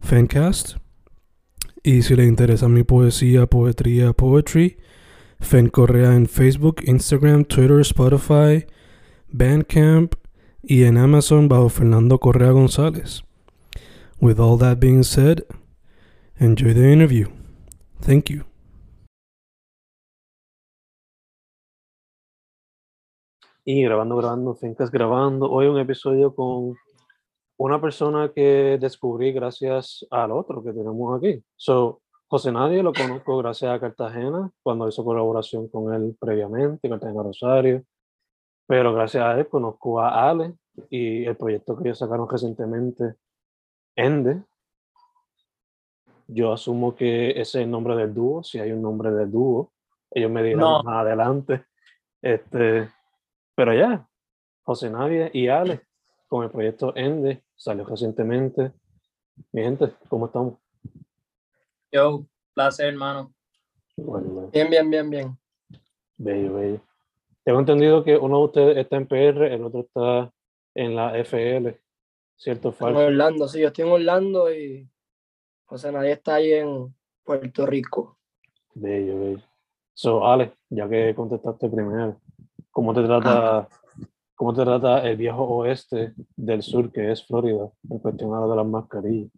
Fancast. Y si le interesa mi poesía, poetría, poetry, Fen Correa en Facebook, Instagram, Twitter, Spotify, Bandcamp y en Amazon bajo Fernando Correa González. With all that being said, enjoy the interview. Thank you. Y grabando, grabando, Fincas grabando. Hoy un episodio con una persona que descubrí gracias al otro que tenemos aquí. So, José Nadie lo conozco gracias a Cartagena, cuando hizo colaboración con él previamente, Cartagena Rosario. Pero gracias a él conozco a Ale y el proyecto que ellos sacaron recientemente, Ende. Yo asumo que ese es el nombre del dúo, si hay un nombre del dúo. Ellos me dirán No. más adelante. Este, pero ya, José Nadie y Ale con el proyecto Ende salió recientemente. Mi gente, ¿cómo estamos? Yo, placer, hermano. Bueno, bueno, Bien, bien, bien, bien. bello, bello. Tengo entendido que uno de ustedes está en PR, el otro está en la FL. ¿Cierto o En falso? Orlando, sí, yo estoy en Orlando y José Nadie está ahí en Puerto Rico. Bello, bello. So, Ale, ya que contestaste primero, ¿cómo te trata, cómo te trata el viejo oeste del sur, que es Florida, en cuestión a lo de las mascarillas?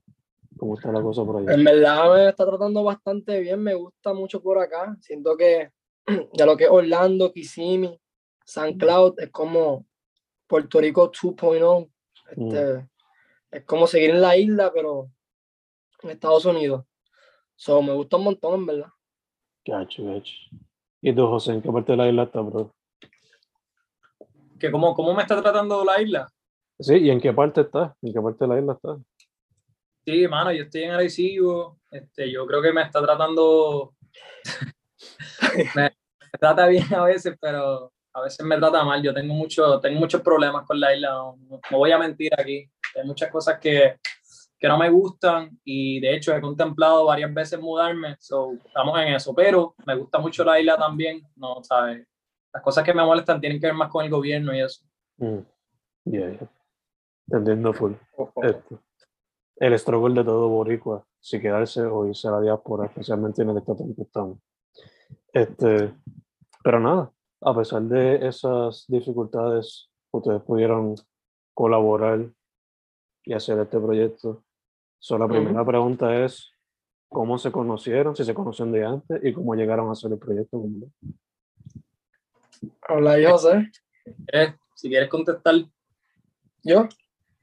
¿Cómo está la cosa por allá? En verdad me está tratando bastante bien, me gusta mucho por acá. Siento que ya lo que es Orlando, Kissimmee, San Cloud es como Puerto Rico 2.0. Este, Es como seguir en la isla, pero en Estados Unidos. So, me gusta un montón, en verdad. Gacho, gacho. ¿Y tú, José, en qué parte de la isla estás, bro? Que cómo, cómo me está tratando la isla. Sí, ¿y en qué parte estás? ¿En qué parte de la isla estás? Sí, mano, yo estoy en Arecibo, este, yo creo que me está tratando, me, trata bien a veces, pero a veces me trata mal. Yo tengo, mucho, tengo muchos problemas con la isla, no, no- no voy a mentir aquí. Hay muchas cosas que, que no me gustan y de hecho he contemplado varias veces mudarme, so, estamos en eso, pero me gusta mucho la isla también, no, ¿sabes? Las cosas que me molestan tienen que ver más con el gobierno y eso. Mm. Ya. Te entiendo full. Este, el struggle de todo boricua, si quedarse o irse a la diáspora, especialmente en el estado en que estamos. Este, pero nada, a pesar de esas dificultades, ustedes pudieron colaborar y hacer este proyecto. So, la primera pregunta es, ¿cómo se conocieron? Si se conocen de antes y cómo llegaron a hacer el proyecto. Hola, yo, José. Eh, si quieres contestar, Yo,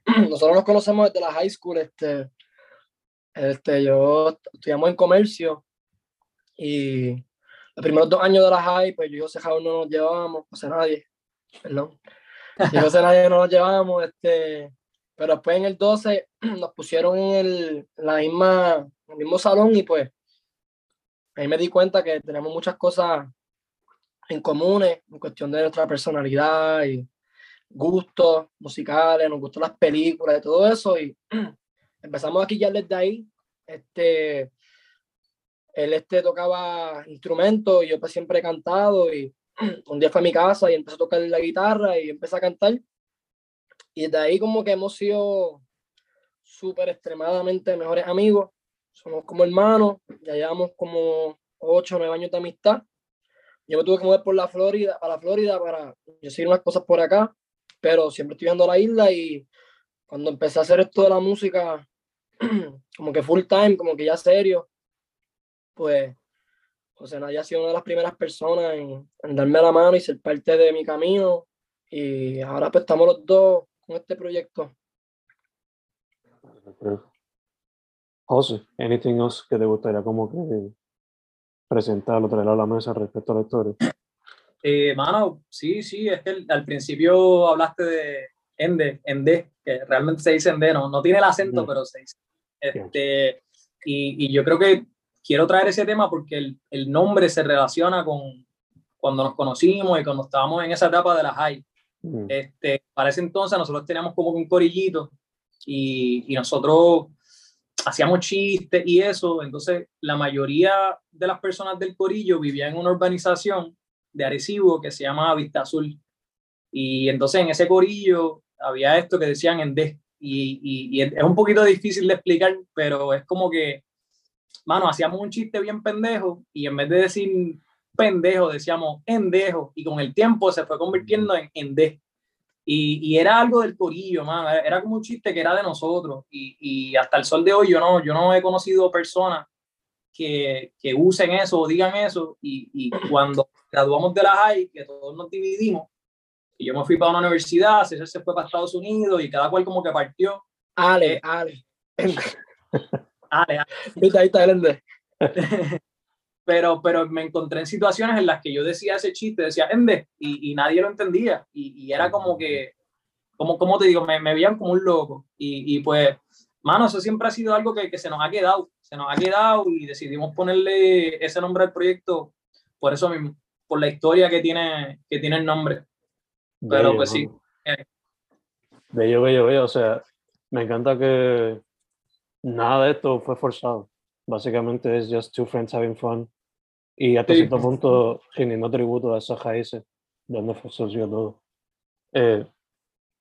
nosotros nos conocemos desde la high school. Este, este, yo estudiamos en comercio y los primeros dos años de la high, pues yo y José Jaúl no nos llevábamos, José Nadie, perdón. Yo y José Nadie no nos llevábamos, este, pero después en el 12 nos pusieron en, el, la misma, en el mismo salón y pues ahí me di cuenta que tenemos muchas cosas en comunes en cuestión de nuestra personalidad y gustos musicales, nos gustan las películas y todo eso. Y empezamos aquí ya desde ahí. Este, él este, tocaba instrumentos y yo pues siempre he cantado. Y un día fue a mi casa y empecé a tocar la guitarra y empecé a cantar. Y desde ahí como que hemos sido súper extremadamente mejores amigos. Somos como hermanos, ya llevamos como ocho o nueve años de amistad. Yo me tuve que mover por la Florida, para la Florida para seguir unas cosas por acá, pero siempre estoy viendo la isla y cuando empecé a hacer esto de la música, como que full time, como que ya serio, pues José Nadia ha sido una de las primeras personas en, darme la mano y ser parte de mi camino. Y ahora pues estamos los dos con este proyecto. José, anything else que te gustaría como que presentar o traer a la mesa respecto a la historia? Eh, mano, sí, sí, es que al principio hablaste de Ende, Ende, que realmente se dice Ende, no, no tiene el acento, pero se dice. Este, y, y, yo creo que quiero traer ese tema porque el, el, nombre se relaciona con cuando nos conocimos y cuando estábamos en esa etapa de la high. Este, para ese entonces nosotros teníamos como un corillito y, y nosotros hacíamos chistes y eso, entonces la mayoría de las personas del corillo vivían en una urbanización de Arecibo que se llama Vista Azul. Y entonces en ese corillo había esto que decían en D. Y, es un poquito difícil de explicar, pero es como que, mano, hacíamos un chiste bien pendejo y en vez de decir pendejo decíamos endejo y con el tiempo se fue convirtiendo en, en. Y, y, era algo del corillo, mano. Era como un chiste que era de nosotros. Y, y hasta el sol de hoy yo no, yo no he conocido personas que, que usen eso o digan eso. Y, y, cuando graduamos de la high, que todos nos dividimos, y yo me fui para una universidad, César se fue para Estados Unidos y cada cual como que partió. Ale, eh, Ale. Ale, Ale. Ahí está, el pero, pero me encontré en situaciones en las que yo decía ese chiste, decía Ende, y, y nadie lo entendía. Y, y, era como que, como, como te digo, me, me veían como un loco. Y, y, pues, mano, eso siempre ha sido algo que, que, se nos ha quedado. Se nos ha quedado y decidimos ponerle ese nombre al proyecto por eso mismo, por la historia que tiene, que tiene el nombre. Pero pues sí. Bello, bello, bello. O sea, me encanta que nada de esto fue forzado. Básicamente es just two friends having fun y hasta cierto punto rindiendo tributo a raíces de donde surgió todo. Eh,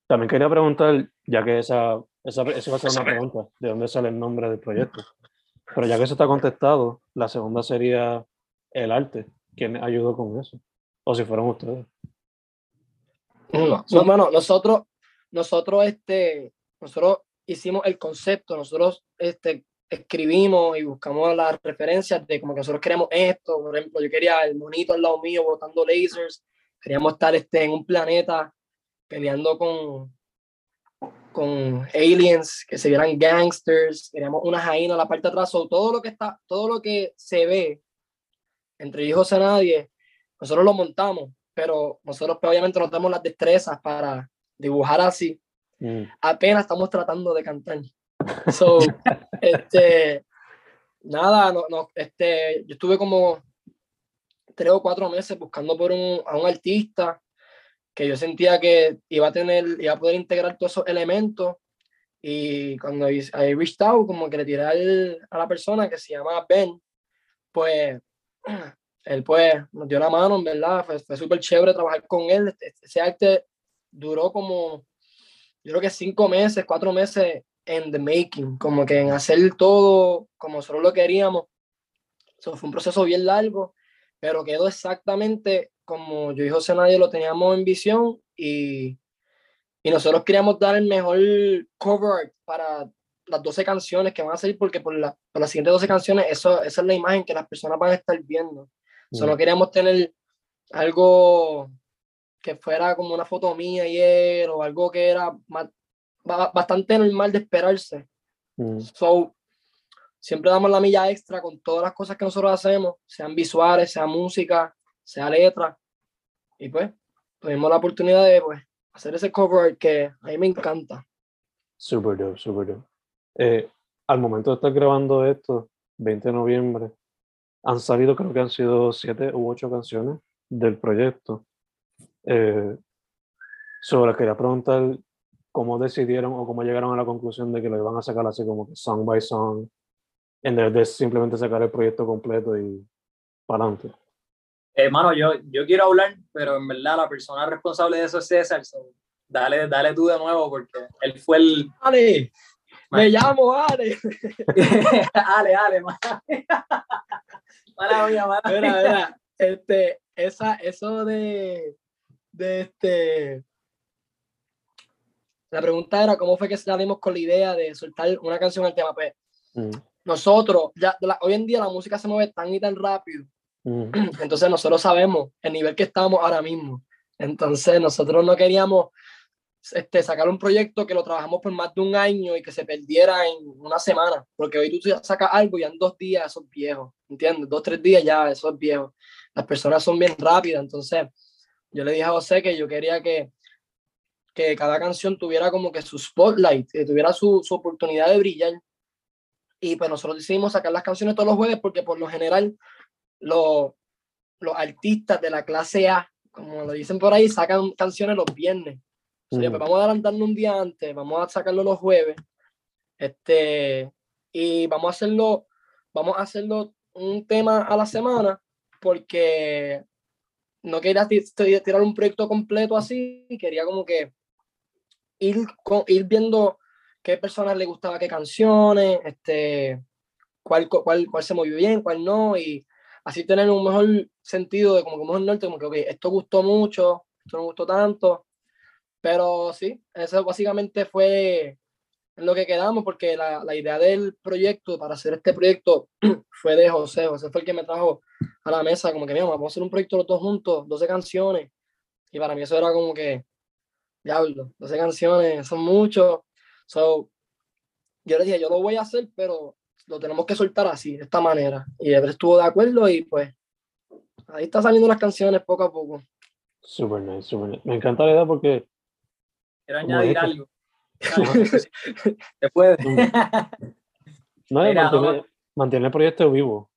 también quería preguntar, ya que esa, esa, esa va a ser una pregunta, ¿de dónde sale el nombre del proyecto? Pero ya que eso está contestado, la segunda sería el arte. ¿Quién ayudó con eso? O si fueron ustedes. No, bueno, nosotros, nosotros, este, nosotros hicimos el concepto, nosotros este, escribimos y buscamos las referencias de como que nosotros queremos esto, por ejemplo, yo quería el monito al lado mío botando lasers, queríamos estar este, en un planeta peleando con, con aliens, que se vieran gangsters, queríamos una jaina en la parte de atrás, todo lo que está, todo lo que se ve entre hijos a nadie, nosotros lo montamos, pero nosotros pues, obviamente no tenemos las destrezas para dibujar así. Mm. Apenas estamos tratando de cantar. So, este, nada, no, no, este, yo estuve como tres o cuatro meses buscando por un, a un artista que yo sentía que iba a tener, iba a poder integrar todos esos elementos. Y cuando I, reached out, como que le tiré a la persona que se llama Ben, pues él pues nos dio la mano, en verdad, fue, fue súper chévere trabajar con él. Ese arte duró como, yo creo que cinco meses, cuatro meses en the making, como que en hacer todo como nosotros lo queríamos. Eso fue un proceso bien largo, pero quedó exactamente como yo y José Nadie lo teníamos en visión y, y nosotros queríamos dar el mejor cover para las 12 canciones que van a salir, porque por, la, por las siguientes 12 canciones, eso, esa es la imagen que las personas van a estar viendo. Solo mm. queríamos tener algo que fuera como una foto mía ayer o algo que era bastante normal de esperarse. Mm. So, siempre damos la milla extra con todas las cosas que nosotros hacemos, sean visuales, sea música, sea letra. Y pues, tuvimos la oportunidad de pues, hacer ese cover que a mí me encanta. Super dope, super dope. Eh, al momento de estar grabando esto, 20 de noviembre, han salido, creo que han sido siete u ocho canciones del proyecto. Eh, sobre quería preguntar cómo decidieron o cómo llegaron a la conclusión de que lo iban a sacar así como que song by song, en vez de simplemente sacar el proyecto completo y para adelante. Hermano, yo, yo quiero hablar, pero en verdad la persona responsable de eso es César. dale, dale tú de nuevo porque él fue el... Ale, me llamo Ale. Ale, Ale, Mala mía, mala mira, mira, este, esa, eso de, de este... La pregunta era cómo fue que salimos con la idea de soltar una canción al tema. Pues mm. nosotros, ya hoy en día la música se mueve tan y tan rápido. Mm. Entonces nosotros sabemos el nivel que estamos ahora mismo. Entonces nosotros no queríamos este, sacar un proyecto que lo trabajamos por más de un año y que se perdiera en una semana, porque hoy tú sacas algo y en dos días eso es viejo, ¿entiendes? Dos, tres días ya eso es viejo. Las personas son bien rápidas, entonces yo le dije a José que yo quería que, que cada canción tuviera como que su spotlight, que tuviera su, su oportunidad de brillar. Y pues nosotros decidimos sacar las canciones todos los jueves porque por lo general los, los artistas de la clase A, como lo dicen por ahí, sacan canciones los viernes. Pues vamos a adelantarlo un día antes, vamos a sacarlo los jueves. Este, y vamos a hacerlo, vamos a hacerlo un tema a la semana, porque no quería tirar un proyecto completo así, quería como que ir, ir viendo qué personas le gustaba qué canciones, este, cuál, cuál, cuál se movió bien, cuál no, y así tener un mejor sentido de como que mejor norte, como que, ok, esto gustó mucho, esto no gustó tanto, pero sí, eso básicamente fue lo que quedamos, porque la, la, idea del proyecto, para hacer este proyecto, fue de José. José fue el que me trajo a la mesa, como que, mira, vamos a hacer un proyecto los dos juntos, 12 canciones. Y para mí eso era como que, diablo, 12 canciones, son muchos. So, yo le dije, yo lo voy a hacer, pero lo tenemos que soltar así, de esta manera. Y él estuvo de acuerdo y pues ahí está saliendo las canciones poco a poco. Super nice, super nice. Me encanta la idea porque Quiero añadir algo. Se puede. No, mantener, el proyecto vivo,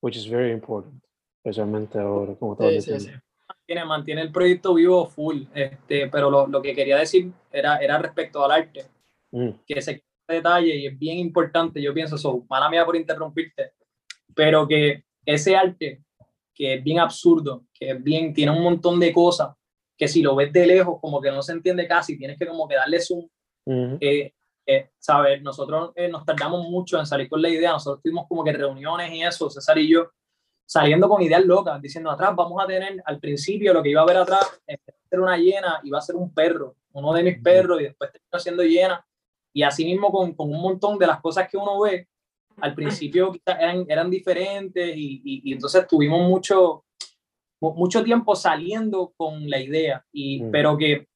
which is very important, especialmente ahora, como todo sí, sí, Mantiene, mantiene, el proyecto vivo full, este, pero lo, lo, que quería decir era, era respecto al arte, mm. que ese detalle y es bien importante, yo pienso, eso, mala mía por interrumpirte, pero que ese arte, que es bien absurdo, que es bien, tiene un montón de cosas, que si lo ves de lejos como que no se entiende casi, tienes que como que darle zoom. Eh, eh, ¿sabes? Nosotros eh, nos tardamos mucho en salir con la idea, nosotros tuvimos como que reuniones y eso, César y yo, saliendo con ideas locas, diciendo atrás vamos a tener al principio lo que iba a haber atrás, ser una llena, iba a ser un perro, uno de mis perros y después terminó siendo llena. Y así mismo con, con, un montón de las cosas que uno ve, al principio eran, eran diferentes y, y, y entonces tuvimos mucho, mucho tiempo saliendo con la idea, y, mm. pero que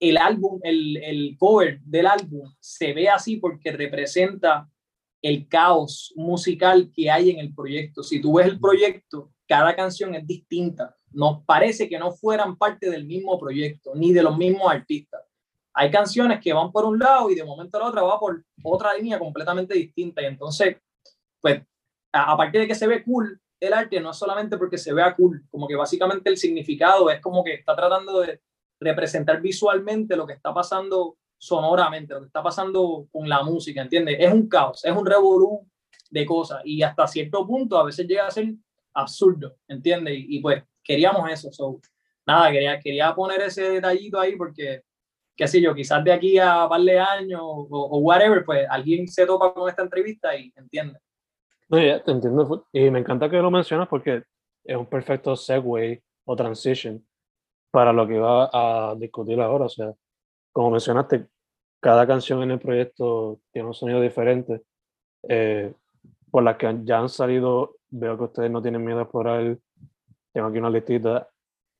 el álbum, el, el cover del álbum se ve así porque representa el caos musical que hay en el proyecto. Si tú ves el proyecto, cada canción es distinta. Nos parece que no fueran parte del mismo proyecto, ni de los mismos artistas. Hay canciones que van por un lado y de momento a la otra va por otra línea completamente distinta. Y entonces, pues, aparte de que se ve cool, el arte no es solamente porque se vea cool, como que básicamente el significado es como que está tratando de representar visualmente lo que está pasando sonoramente, lo que está pasando con la música, ¿entiendes? Es un caos, es un revolú de cosas y hasta cierto punto a veces llega a ser absurdo, ¿entiendes? Y, pues queríamos eso, so, nada, quería, quería poner ese detallito ahí porque, qué sé yo, quizás de aquí a un par de años o, o whatever, pues alguien se topa con esta entrevista y entiende. No, ya te entiendo. Y me encanta que lo mencionas porque es un perfecto segue o transition para lo que va a discutir ahora. O sea, como mencionaste, cada canción en el proyecto tiene un sonido diferente. Eh, por las que ya han salido, veo que ustedes no tienen miedo a explorar. Tengo aquí una listita: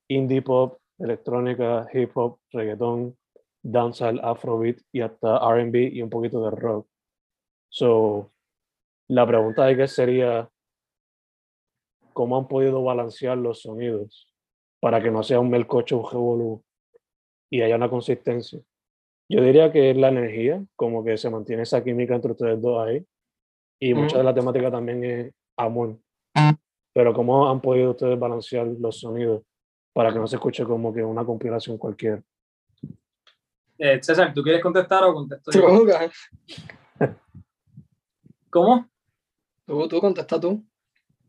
indie pop, electrónica, hip hop, reggaeton, dancehall, afrobeat y hasta RB y un poquito de rock. So, la pregunta de que sería, ¿cómo han podido balancear los sonidos para que no sea un melcocho, un y haya una consistencia? Yo diría que es la energía, como que se mantiene esa química entre ustedes dos ahí. Y mucha de la temática también es amor. Pero ¿cómo han podido ustedes balancear los sonidos para que no se escuche como que una compilación cualquiera? Eh, César, ¿tú quieres contestar o contesto yo? ¿Cómo? Tú, tú, contesta tú.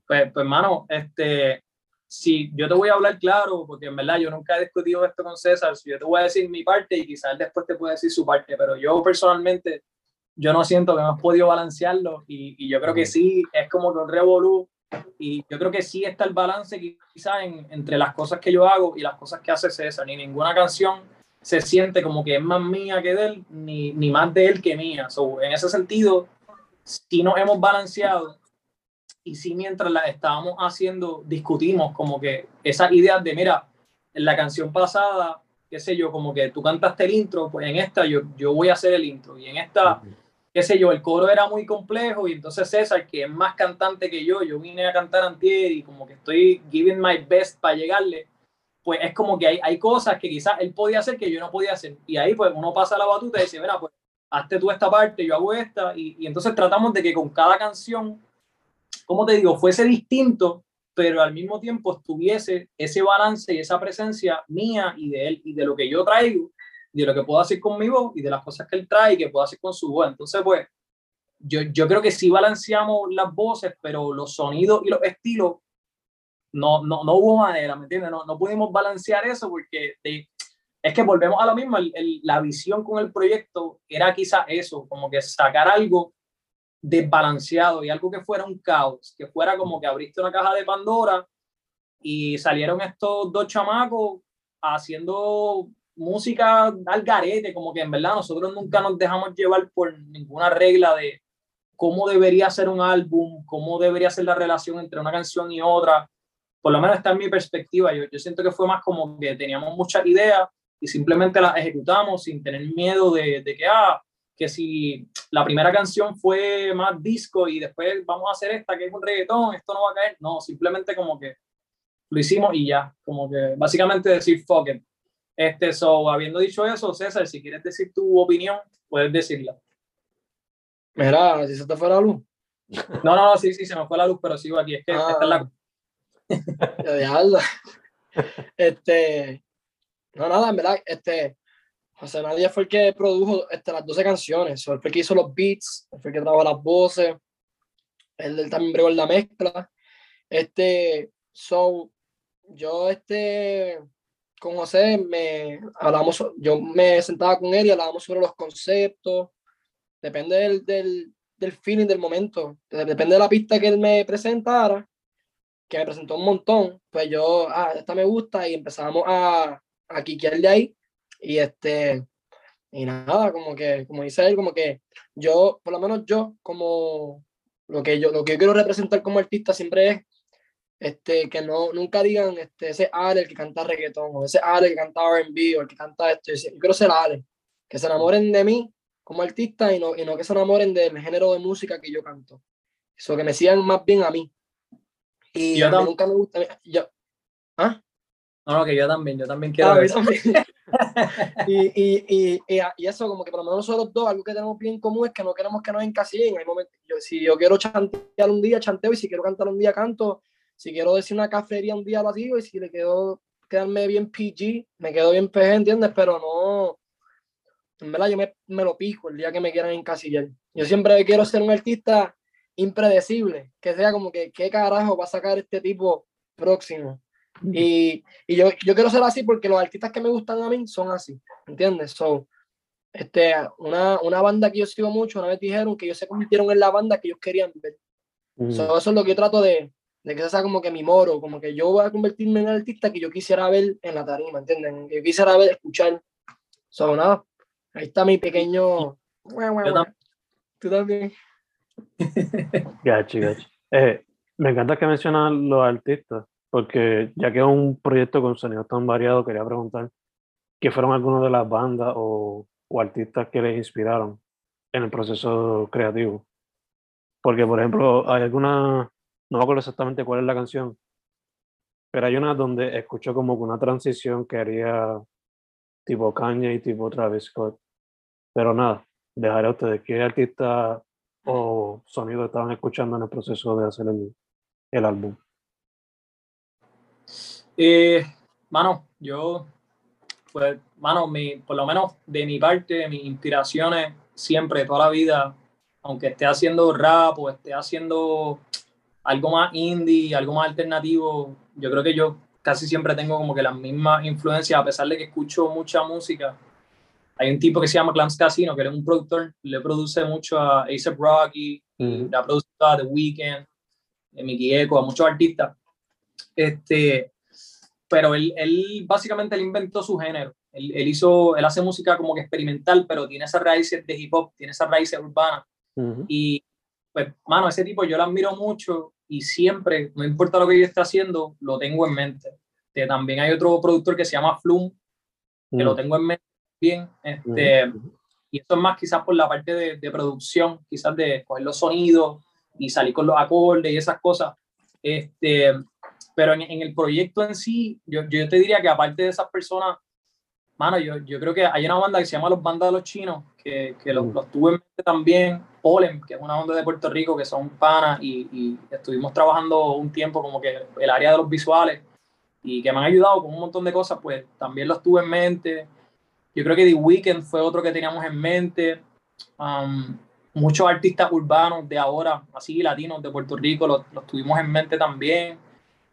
Pues, pues, hermano, este, si yo te voy a hablar claro, porque en verdad yo nunca he discutido esto con César, si yo te voy a decir mi parte y quizás después te puede decir su parte, pero yo personalmente, yo no siento que hemos podido balancearlo y, y yo creo que sí, es como que un revolú y yo creo que sí está el balance quizás entre las cosas que yo hago y las cosas que hace César, ni ninguna canción se siente como que es más mía que de él, ni, ni más de él que mía. So, en ese sentido, sí nos hemos balanceado y sí mientras la estábamos haciendo discutimos como que esas ideas de, mira, en la canción pasada, qué sé yo, como que tú cantaste el intro, pues en esta yo, yo voy a hacer el intro y en esta, qué sé yo, el coro era muy complejo y entonces César, que es más cantante que yo, yo vine a cantar antier y como que estoy giving my best para llegarle, pues es como que hay, hay cosas que quizás él podía hacer que yo no podía hacer y ahí pues uno pasa la batuta y dice, mira, pues hazte tú esta parte, yo hago esta y, y entonces tratamos de que con cada canción como te digo, fuese distinto, pero al mismo tiempo estuviese ese balance y esa presencia mía y de él y de lo que yo traigo, de lo que puedo hacer con mi voz y de las cosas que él trae y que puedo hacer con su voz. Entonces, pues, yo, yo creo que sí balanceamos las voces, pero los sonidos y los estilos no, no, no hubo manera, ¿me entiendes? No, no pudimos balancear eso porque es que volvemos a lo mismo, la visión con el proyecto era quizá eso, como que sacar algo desbalanceado y algo que fuera un caos, que fuera como que abriste una caja de Pandora y salieron estos dos chamacos haciendo música al garete, como que en verdad nosotros nunca nos dejamos llevar por ninguna regla de cómo debería ser un álbum, cómo debería ser la relación entre una canción y otra. Por lo menos está en mi perspectiva. Yo, yo siento que fue más como que teníamos muchas ideas y simplemente las ejecutamos sin tener miedo de, de que, ah, que si la primera canción fue más disco y después vamos a hacer esta que es un reggaetón, esto no va a caer. No, simplemente como que lo hicimos y ya, como que básicamente decir fuck it. Este, so, habiendo dicho eso, César, si quieres decir tu opinión, puedes decirla. Mira, si se te fue la luz. No, no, no, sí, sí, se me fue la luz, pero sigo aquí. Es que esta es la. Ah. este. No, nada, en verdad, este. José Nadia fue el que produjo este, las 12 canciones, fue el que hizo los beats, fue el que trabajó las voces, él, también bregó en la mezcla. Este, so, yo este, con José me hablamos, yo me sentaba con él y hablábamos sobre los conceptos, depende del, del, del feeling del momento, depende de la pista que él me presentara, que me presentó un montón, pues yo, ah, esta me gusta y empezamos a, a de ahí y este, y nada, como que, como dice él, como que yo, por lo menos yo, como lo que yo, lo que yo quiero representar como artista siempre es este, que no, nunca digan este, ese Ale el que canta reggaetón, o ese Ale que canta RB, o el que canta esto. Yo quiero ser Ale, que se enamoren de mí como artista y no, y no que se enamoren del género de música que yo canto. Eso, que me sigan más bien a mí. Y yo nunca me gusta. Yo, ¿Ah? No, no, que yo también, yo también quiero. Ah, y, y, y, y, eso, como que por lo menos nosotros dos, algo que tenemos bien en común es que no queremos que nos encasillen. Hay momentos, yo, si yo quiero chantear un día, chanteo, y si quiero cantar un día, canto. Si quiero decir una cafetería un día, lo digo, y si le quedo quedarme bien PG, me quedo bien PG, ¿entiendes? Pero no, en verdad yo me, me, lo pico el día que me quieran encasillar. Yo siempre quiero ser un artista impredecible, que sea como que, ¿qué carajo va a sacar este tipo próximo? Y, y yo, yo, quiero ser así porque los artistas que me gustan a mí son así, ¿entiendes? So, este, una, una banda que yo sigo mucho, una vez dijeron que ellos se convirtieron en la banda que ellos querían ver. eso es lo que yo trato de, de que sea como que mi moro, como que yo voy a convertirme en el artista que yo quisiera ver en la tarima, ¿entienden? Que yo quisiera ver, escuchar. So, nada, ahí está mi pequeño... Tú también. Gachi, gachi. Eh, me encanta que mencionan los artistas, porque ya que es un proyecto con sonido tan variado, quería preguntar qué fueron algunas de las bandas o, o, artistas que les inspiraron en el proceso creativo. Porque, por ejemplo, hay alguna, no me acuerdo exactamente cuál es la canción, pero hay una donde escucho como una transición que haría tipo Kanye y tipo Travis Scott. Pero nada, dejaré a ustedes qué artista o sonido estaban escuchando en el proceso de hacer el, el álbum. Eh, mano, yo, pues, mano, mi, por lo menos de mi parte, mis inspiraciones siempre, toda la vida, aunque esté haciendo rap o esté haciendo algo más indie, algo más alternativo, yo creo que yo casi siempre tengo como que las mismas influencias, a pesar de que escucho mucha música. Hay un tipo que se llama Clams Casino, que es un productor, le produce mucho a A$AP Rocky, le ha producido a The Weeknd, a Mickey Echo, a muchos artistas. Este, pero él, él básicamente él inventó su género. Él, él, hizo, él hace música como que experimental, pero tiene esas raíces de hip hop, tiene esas raíces urbanas. Y pues, mano, ese tipo yo lo admiro mucho y siempre, no importa lo que yo esté haciendo, lo tengo en mente. también hay otro productor que se llama Flum, que lo mm. tengo en mente bien. Este, Y eso es más quizás por la parte de, de, producción, quizás de coger los sonidos y salir con los acordes y esas cosas. Este, pero en, en el proyecto en sí, yo, yo, te diría que aparte de esas personas, mano, yo, yo creo que hay una banda que se llama Los Bandas de los Chinos, que, que los, los, tuve en mente también, Polen, que es una banda de Puerto Rico, que son panas, y, y, estuvimos trabajando un tiempo como que el área de los visuales, y que me han ayudado con un montón de cosas, pues también los tuve en mente. Yo creo que The Weeknd fue otro que teníamos en mente. Um, muchos artistas urbanos de ahora, así latinos de Puerto Rico, los, los tuvimos en mente también.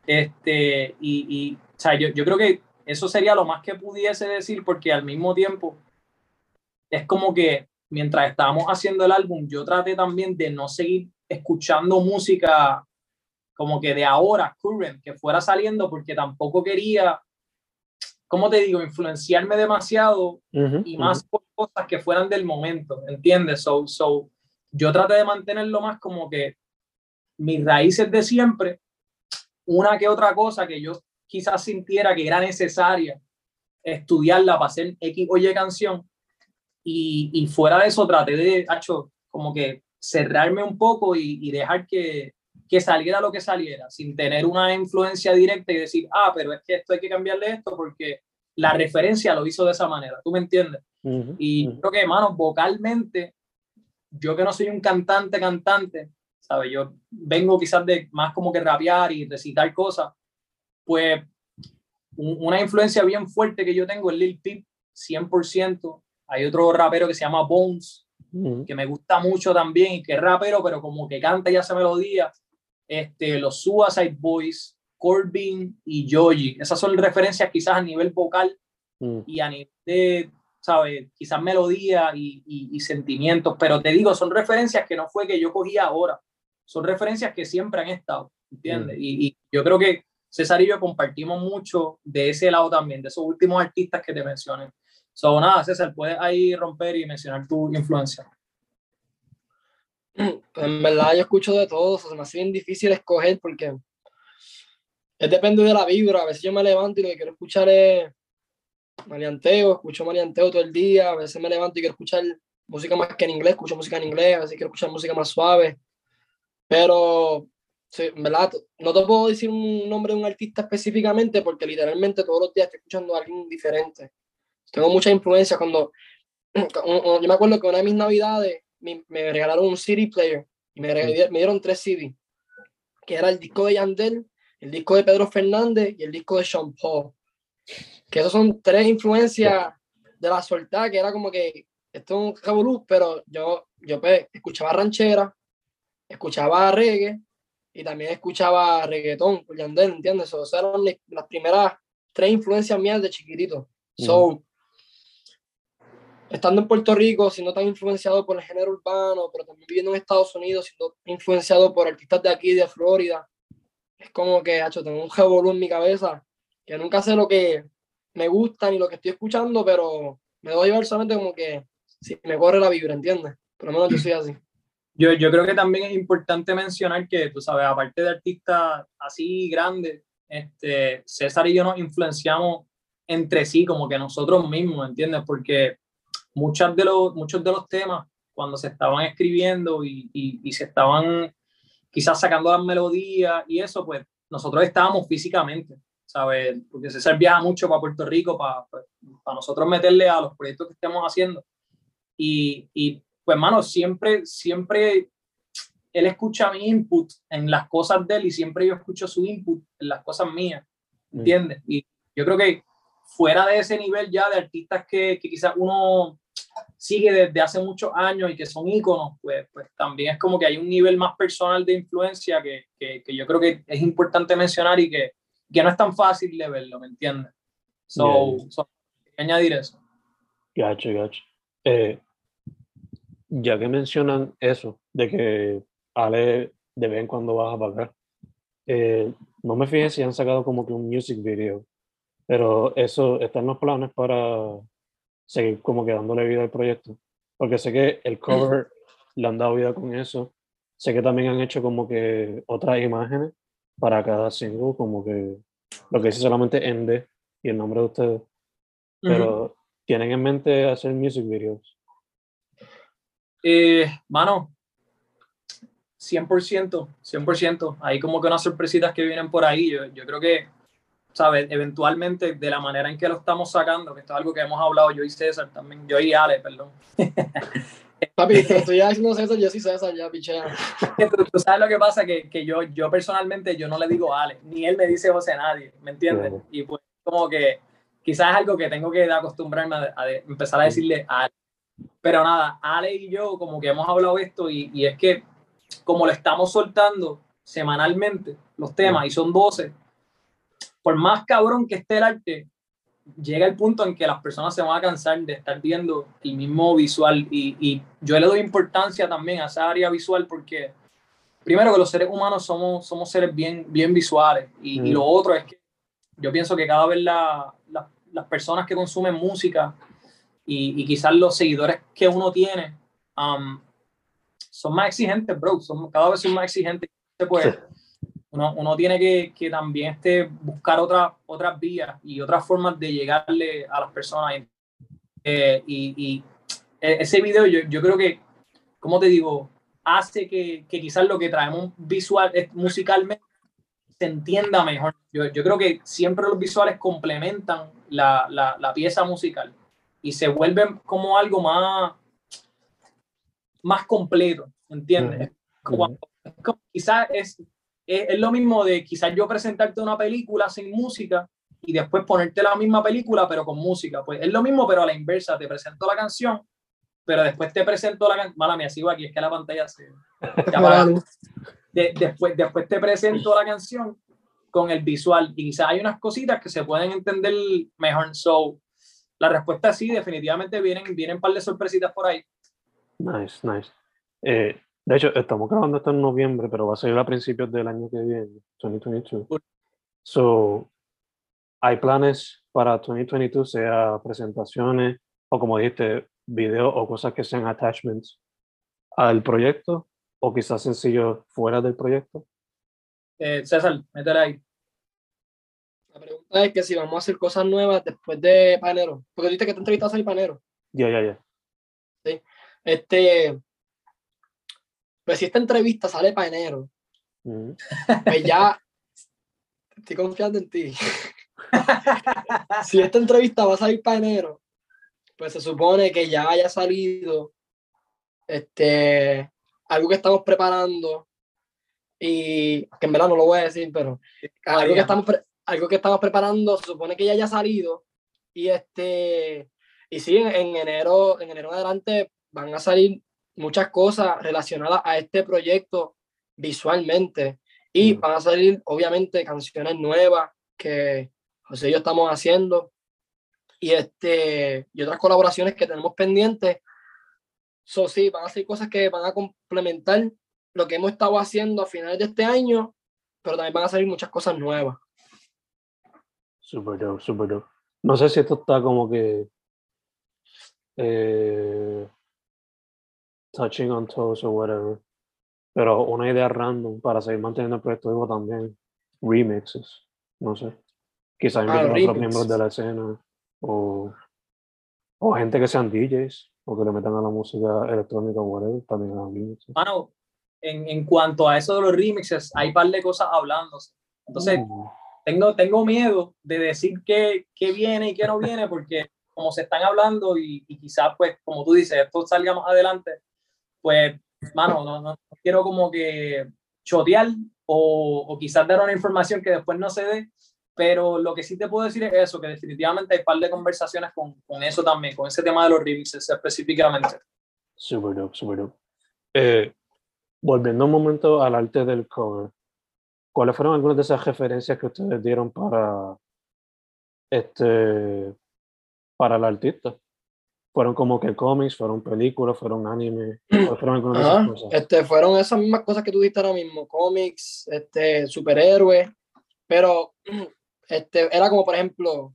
Este, y, y o sea, yo, yo creo que eso sería lo más que pudiese decir, porque al mismo tiempo es como que mientras estábamos haciendo el álbum, yo traté también de no seguir escuchando música como que de ahora, current, que fuera saliendo, porque tampoco quería ¿cómo te digo? Influenciarme demasiado y más por cosas que fueran del momento, ¿entiendes? So, so, yo traté de mantenerlo más como que mis raíces de siempre, una que otra cosa que yo quizás sintiera que era necesaria estudiarla para hacer X o Y canción. Y, y fuera de eso traté de, hecho, como que cerrarme un poco y, y dejar que, que saliera lo que saliera, sin tener una influencia directa y decir, ah, pero es que esto hay que cambiarle esto porque la referencia lo hizo de esa manera, ¿tú me entiendes? y creo que, hermano, vocalmente, yo que no soy un cantante, cantante, ¿sabes? Yo vengo quizás de más como que rapear y recitar cosas, pues una influencia bien fuerte que yo tengo es Lil Peep, 100%. Hay otro rapero que se llama Bones, que me gusta mucho también y que es rapero, pero como que canta y hace melodía este, los Suicide Boys, Corbin y Joji. Esas son referencias quizás a nivel vocal mm. y a nivel de, ¿sabes? Quizás melodía y, y, sentimientos, pero te digo, son referencias que no fue que yo cogí ahora, son referencias que siempre han estado, ¿entiendes? Mm. Y, y, yo creo que César y yo compartimos mucho de ese lado también, de esos últimos artistas que te mencioné. So, nada, César, puedes ahí romper y mencionar tu influencia. En verdad yo escucho de todo, se me hace bien difícil escoger porque es depende de la vibra. A veces yo me levanto y lo que quiero escuchar es marianteo, escucho marianteo todo el día. A veces me levanto y quiero escuchar música más que en inglés, escucho música en inglés, a veces quiero escuchar música más suave. Pero, sí, verdad, no te puedo decir un nombre de un artista específicamente porque literalmente todos los días estoy escuchando a alguien diferente. Tengo mucha influencia cuando, yo me acuerdo que una de mis navidades me, regalaron un CD player y me, me, dieron tres CD, que era el disco de Yandel, el disco de Pedro Fernández y el disco de Sean Paul. Que esos son tres influencias de la soltada, que era como que esto es un pero yo, yo pues, escuchaba ranchera, escuchaba reggae y también escuchaba reggaetón por Yandel, ¿entiendes? O sea, eran las primeras tres influencias mías de chiquitito. So, estando en Puerto Rico, siendo tan influenciado por el género urbano, pero también viviendo en Estados Unidos, siendo influenciado por artistas de aquí, de Florida, es como que, hecho, tengo un revolú en mi cabeza, que nunca sé lo que me gusta ni lo que estoy escuchando, pero me doy llevar solamente como que si me corre la vibra, ¿entiendes? Por lo menos yo soy así. Yo, yo creo que también es importante mencionar que, tú sabes, aparte de artistas así grandes, este, César y yo nos influenciamos entre sí, como que nosotros mismos, ¿entiendes? Porque muchas de los, muchos de los temas, cuando se estaban escribiendo y, y, se estaban quizás sacando las melodías y eso, pues nosotros estábamos físicamente, ¿sabes? Porque César viaja mucho para Puerto Rico para, pues, para nosotros meterle a los proyectos que estemos haciendo. Y, y pues, mano, siempre, siempre él escucha mi input en las cosas de él y siempre yo escucho su input en las cosas mías, mm. ¿entiendes? Y yo creo que fuera de ese nivel ya de artistas que, que quizás uno sigue desde hace muchos años y que son íconos, pues, pues también es como que hay un nivel más personal de influencia que, que, que yo creo que es importante mencionar y que, que, no es tan fácil de verlo, ¿me entiendes? So, so, añadir eso. Gacho, gacho. Eh, ya que mencionan eso, de que Ale de vez en cuando baja para acá, eh, no me fijé si han sacado como que un music video, pero eso está en los planes para seguir como que dándole vida al proyecto. Porque sé que el cover le han dado vida con eso. sé que también han hecho como que otras imágenes para cada single, como que lo que dice solamente MD y el nombre de ustedes. Pero, ¿tienen en mente hacer music videos? Eh, mano, 100%, 100%. Hay como que unas sorpresitas que vienen por ahí. Yo, yo creo que, ¿sabes? Eventualmente, de la manera en que lo estamos sacando, que esto es algo que hemos hablado yo y César también, yo y Ale, perdón. Papi, estoy ya diciendo César, yo sí César, ya, pichea. Tú, sabes lo que pasa, que, que, yo, yo personalmente, yo no le digo Ale, ni él me dice José a nadie, ¿me entiendes? Y pues como que quizás es algo que tengo que acostumbrarme a, empezar a decirle Ale. Pero nada, Ale y yo como que hemos hablado esto y, y es que como lo estamos soltando semanalmente, los temas, y son 12, por más cabrón que esté el arte, llega el punto en que las personas se van a cansar de estar viendo el mismo visual. Y, y, yo le doy importancia también a esa área visual porque primero que los seres humanos somos, somos seres bien, bien visuales. Y, y lo otro es que yo pienso que cada vez la, las personas que consumen música y, y, quizás los seguidores que uno tiene um, son más exigentes, bro, son, cada vez son más exigentes. Pues, uno, uno, tiene que, que también este, buscar otra, otras vías y otras formas de llegarle a las personas. Eh, y, y, e, ese video yo, yo creo que, como te digo, hace que, que quizás lo que traemos visual, musicalmente se entienda mejor. Yo, yo, creo que siempre los visuales complementan la, la, la pieza musical y se vuelven como algo más, más completo, ¿entiendes? quizás es, es, lo mismo de quizás yo presentarte una película sin música y después ponerte la misma película pero con música. Pues es lo mismo pero a la inversa, te presento la canción, pero después te presento la canción, mala mía, sigo aquí, es que la pantalla se... después, después te presento la canción con el visual y quizás hay unas cositas que se pueden entender mejor. So, la respuesta es sí, definitivamente vienen, vienen un par de sorpresitas por ahí. Nice, nice. Eh, de hecho, estamos grabando esto en noviembre, pero va a salir a principios del año que viene, 2022. So, ¿hay planes para 2022, sea presentaciones o como dijiste, videos o cosas que sean attachments al proyecto o quizás sencillo fuera del proyecto? Eh, César, métele ahí. Pregunta es que si vamos a hacer cosas nuevas después de Panero, porque dijiste que te entrevistaste a Panero. Ya, ya, ya. Sí. Este, pues si esta entrevista sale para enero, pues ya estoy confiando en ti. si esta entrevista va a salir para enero, pues se supone que ya haya salido este, algo que estamos preparando y que en verdad no lo voy a decir, pero algo que estamos, algo que estamos preparando se supone que ya haya salido y este y sí, en, en enero, en enero adelante van a salir muchas cosas relacionadas a este proyecto visualmente y van a salir obviamente canciones nuevas que José y yo estamos haciendo y, este, y otras colaboraciones que tenemos pendientes. So, sí, van a ser cosas que van a complementar lo que hemos estado haciendo a finales de este año, pero también van a salir muchas cosas nuevas. Super dope, super dope. No sé si esto está como que eh, touching on toes o whatever. Pero una idea random para seguir manteniendo el proyecto vivo también. Remixes. No sé. Quizás ah, otros miembros de la escena. O, o gente que sean DJs. O que le metan a la música electrónica o whatever. También a remixes. Bueno, en, en, cuanto a eso de los remixes, hay un par de cosas hablándose. Entonces, mm. Tengo, tengo miedo de decir qué, qué viene y qué no viene, porque como se están hablando y, y quizás, pues, como tú dices, esto salga más adelante, pues, mano, no, no, quiero como que chotear o, o, quizás dar una información que después no se dé, pero lo que sí te puedo decir es eso, que definitivamente hay un par de conversaciones con, con eso también, con ese tema de los remixes específicamente. Super dope, super dope. Eh, volviendo un momento al arte del cover, ¿cuáles fueron algunas de esas referencias que ustedes dieron para este para el artista? fueron como que cómics, fueron películas, fueron anime, fueron algunas esas cosas. Este, fueron esas mismas cosas que tú dijiste ahora mismo, cómics, este, superhéroes, pero este, era como, por ejemplo,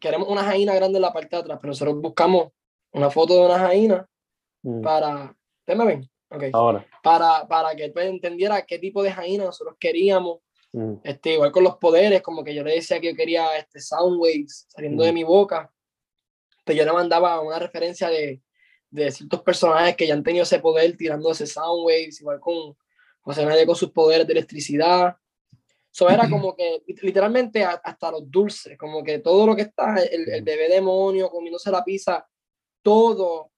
queremos una jaina grande en la parte de atrás, pero nosotros buscamos una foto de una jaina mm. para, ¿ustedes me ven? Okay. Ahora. Para, para que tú entendiera qué tipo de Jaina nosotros queríamos. Mm. Este, igual con los poderes, como que yo le decía que yo quería este sound waves saliendo de Mm. mi boca. Pero yo le mandaba una referencia de, de ciertos personajes que ya han tenido ese poder tirando ese sound waves, igual con José Nadia con sus poderes de electricidad. Eso era como que lit- literalmente hasta los dulces, como que todo lo que está, el, el bebé demonio comiéndose la pizza, todo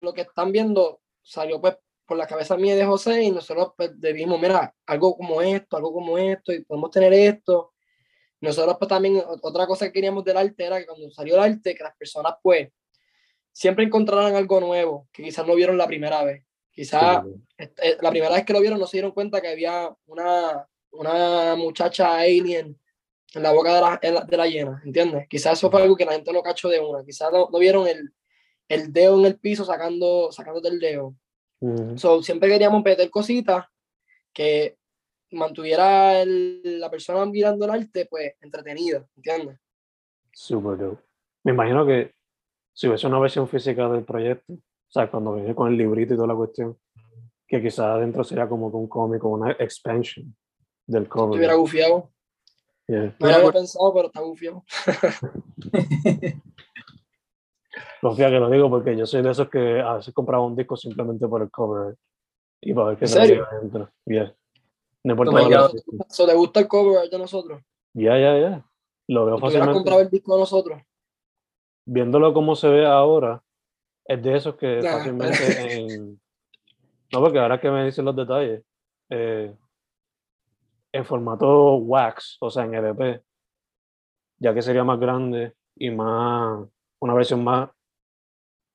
lo que están viendo salió pues por la cabeza mía de José y nosotros pues dijimos, mira, algo como esto, algo como esto, y podemos tener esto. Nosotros pues también, otra cosa que queríamos del arte era que cuando salió el arte, que las personas pues siempre encontraran algo nuevo, que quizás no vieron la primera vez. Quizás Sí, este, la primera vez que lo vieron no se dieron cuenta que había una, una muchacha alien en la boca de la, en la- de la hiena, ¿entiendes? Quizás eso fue algo que la gente no cachó de una, quizás no, no vieron el, el dedo en el piso sacando, sacándote el dedo. Mm. So, siempre queríamos meter cositas que mantuviera el- la persona mirando el arte, pues, entretenida, ¿entiendes? Super dope. Me imagino que si hubiese una versión física del proyecto, o sea, cuando viene con el librito y toda la cuestión, que quizás adentro sería como que un cómic o una expansion del cover. Estuviera bufiado. Yeah. No lo había pensado, pero está bufiado. Confía que lo digo porque yo soy de esos que a veces compraba un disco simplemente por el cover y para ver qué ¿En traía serio? adentro. Yeah. No importa sea. So, ¿Te gusta el cover de nosotros? Ya, ya, ya. Lo veo hubieras comprado fácilmente. el disco de nosotros. Viéndolo como se ve ahora, es de esos que Ya. fácilmente en... No, porque ahora que me dicen los detalles, eh, en formato wax, o sea, en LP, ya que sería más grande y más, una versión más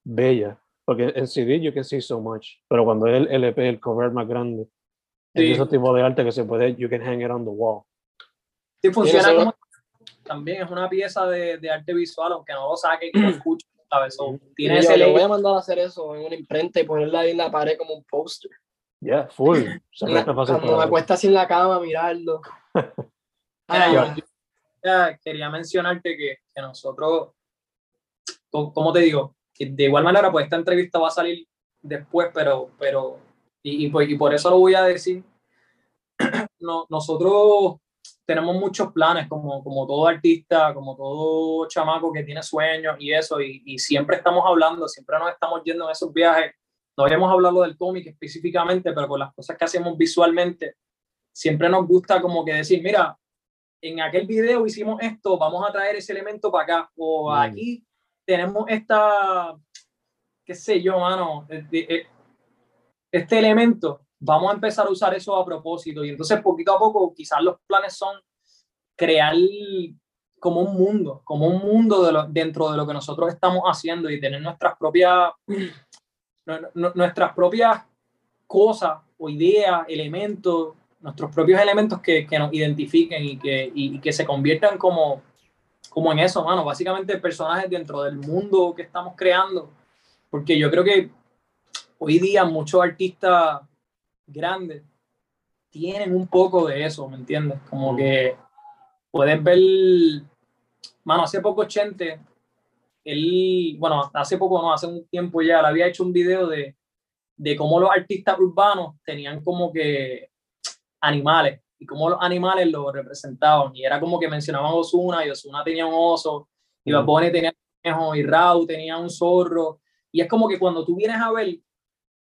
bella, porque en CD you can see so much, pero cuando es el LP, el cover más grande, es de Sí. esos tipos de arte que se puede, you can hang it on the wall. Sí, funciona como también es una pieza de, de arte visual, aunque no lo saque y lo escuche, ¿sabes? So, tiene Y ese yo, yo voy a mandar a hacer eso en una imprenta y ponerla ahí en la pared como un póster. Yeah, full. Se La- Cuando me acuesta así en la cama mirarlo. Mira, Ah, yo- yo ya quería mencionarte que, que nosotros, como te digo, de igual manera, pues esta entrevista va a salir después, pero, pero y, y, pues, y por eso lo voy a decir. No, nosotros tenemos muchos planes, como, como todo artista, como todo chamaco que tiene sueños y eso, y, y siempre estamos hablando, siempre nos estamos yendo en esos viajes. No habíamos hablado del cómic específicamente, pero con las cosas que hacemos visualmente, siempre nos gusta como que decir, mira, en aquel video hicimos esto, vamos a traer ese elemento para acá, o aquí tenemos esta, qué sé yo, mano, eh, eh, este elemento, vamos a empezar a usar eso a propósito. Y entonces, poquito a poco, quizás los planes son crear como un mundo, como un mundo dentro de lo que nosotros estamos haciendo y tener nuestras propias, nu- nu- nuestras propias cosas o ideas, elementos, nuestros propios elementos que, que nos identifiquen y que, y que se conviertan como, como en eso, mano, básicamente personajes dentro del mundo que estamos creando, porque yo creo que hoy día muchos artistas grandes tienen un poco de eso, ¿me entiendes? Como que puedes ver, mano, hace poco Chente, él, bueno, hace poco no, hace un tiempo ya, le había hecho un video de, de cómo los artistas urbanos tenían como que animales y cómo los animales lo representaban. Y era como que mencionaban Osuna y Osuna tenía un oso y Bad Bunny tenía un conejo y Rau tenía un zorro. Y es como que cuando tú vienes a ver,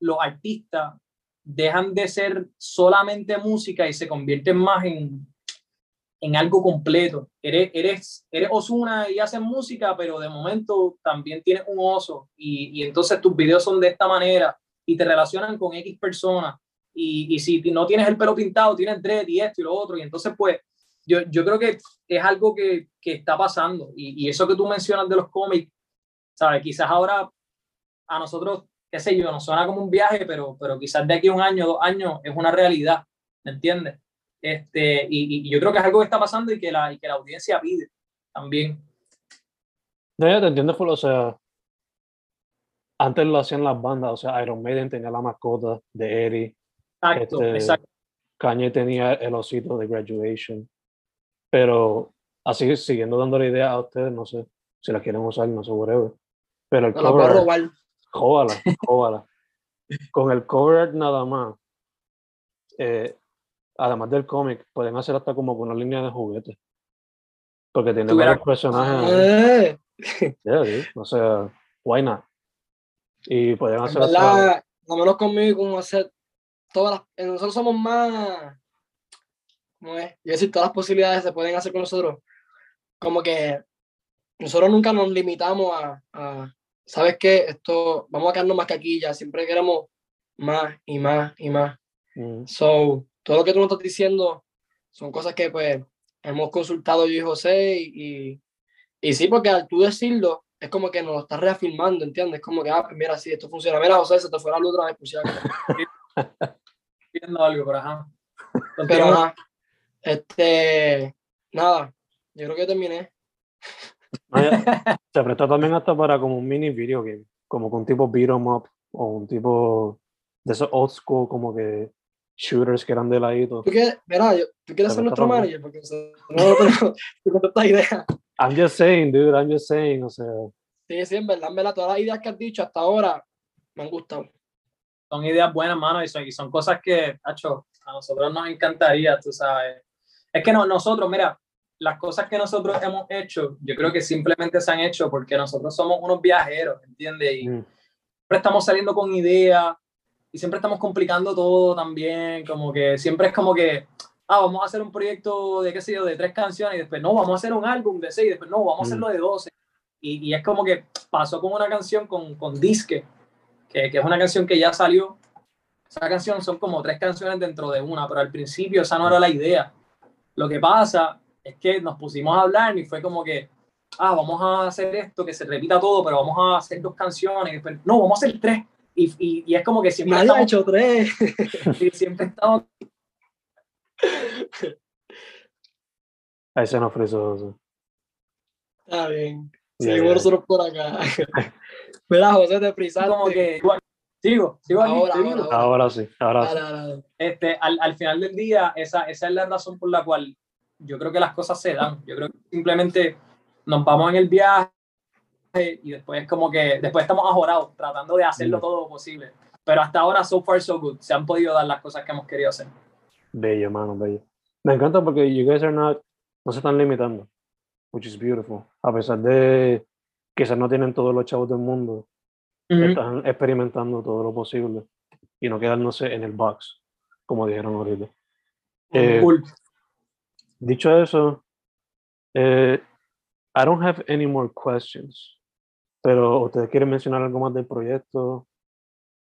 los artistas dejan de ser solamente música y se convierten más en, en algo completo. Eres, eres, eres Osuna y haces música, pero de momento también tienes un oso y, y entonces tus videos son de esta manera y te relacionan con X personas. Y, y si no tienes el pelo pintado, tienes dread y esto y lo otro. Y entonces, pues, yo, yo creo que es algo que, que está pasando. Y, y eso que tú mencionas de los cómics, ¿sabes? Quizás ahora a nosotros, qué sé yo, nos suena como un viaje, pero, pero quizás de aquí a un año, dos años, es una realidad, ¿me entiendes? Este, y, y yo creo que es algo que está pasando y que la, y que la audiencia pide también. No, ya te entiendo, full, o sea, antes lo hacían las bandas, o sea, Iron Maiden tenía la mascota de Eddie, Exacto, Este, exacto. Kanye tenía el osito de Graduation, pero así siguiendo dando la idea a ustedes, no sé si la quieren usar, no sé, whatever. Pero el No la cover, robar. jódala, jódala. con el cover nada más, eh, además del cómic, pueden hacer hasta como una línea de juguetes. Porque tiene varios personajes. Eh, Yeah, dude. O sea, why not? Y pueden en hacer hasta- verdad, no menos conmigo, como hacer todas las. eh, Nosotros somos más. ¿Cómo es? Yo decir, todas las posibilidades se pueden hacer con nosotros. Como que nosotros nunca nos limitamos a. a, ¿Sabes qué? Esto. Vamos a quedarnos más que aquí ya. Siempre queremos más y más y más. Mm, So, todo lo que tú nos estás diciendo son cosas que pues hemos consultado yo y José y, y, y sí, porque al tú decirlo es como que nos lo estás reafirmando, ¿entiendes? Como que, ah, pues mira, sí, esto funciona. Mira, José, se te fue la luz otra vez, acaso. Viendo algo, pero ajá. Pero nada, este, nada, yo creo que terminé. no, ya- se presta también hasta para como un mini video game, como con tipo beat 'em up o un tipo de esos old school como que shooters que eran de ladito. ¿Tú quieres, mira, yo- ¿tú quieres ser nuestro bien. manager? Porque o sea, no tenemos esta idea. I'm just saying, dude, I'm just saying, o sea, Sí, sí, en verdad, en verdad, todas las ideas que has dicho hasta ahora me han gustado. Son ideas buenas, mano, y son, y son cosas que, tacho, a nosotros nos encantaría, tú sabes. Es que no, nosotros, mira, las cosas que nosotros hemos hecho, yo creo que simplemente se han hecho porque nosotros somos unos viajeros, ¿entiendes? Y mm, siempre estamos saliendo con ideas y siempre estamos complicando todo también, como que siempre es como que, ah, vamos a hacer un proyecto de, qué sé yo, de tres canciones y después, no, vamos a hacer un álbum de seis, y después, no, vamos a Mm. hacerlo de doce. Y, y es como que pasó con una canción con, con Disque, que, que es una canción que ya salió. Esa canción son como tres canciones dentro de una, pero al principio esa no era la idea. Lo que pasa es que nos pusimos a hablar y fue como que, ah, vamos a hacer esto, que se repita todo, pero vamos a hacer dos canciones, después, no, vamos a hacer tres. Y, y, y es como que siempre Nadie ha estamos, hecho tres. y siempre estamos ahí se nos frizó. Está bien. Yeah, Seguimos yeah. nosotros por acá. Mira, José, te frisaste. como que, sigo, sigo aquí, Ahora, vivo. ahora, Ahora sí, ahora sí. Este, al, al final del día, esa, esa es la razón por la cual yo creo que las cosas se dan. Yo creo que simplemente nos vamos en el viaje y después es como que, después estamos ajorados tratando de hacerlo Mm. todo lo posible. Pero hasta ahora, so far, so good. Se han podido dar las cosas que hemos querido hacer. Bello, mano, bello. Me encanta porque you guys are not, no se están limitando, which is beautiful. A pesar de quizás no tienen todos los chavos del mundo, están experimentando todo lo posible y no quedándose en el box, como dijeron ahorita. Eh, Cool. dicho eso, eh, I don't have any more questions, pero ¿ustedes quieren mencionar algo más del proyecto?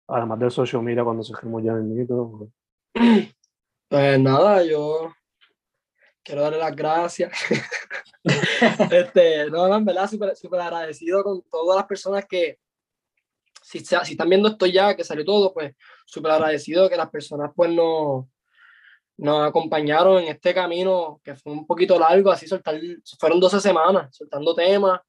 Además del social media cuando se ya el mito. Pues nada, yo quiero darle las gracias. este, no, no, en verdad, súper agradecido con todas las personas que, si, si están viendo esto ya, que salió todo, pues súper agradecido que las personas pues no, nos acompañaron en este camino que fue un poquito largo, así soltar, fueron 12 semanas soltando temas.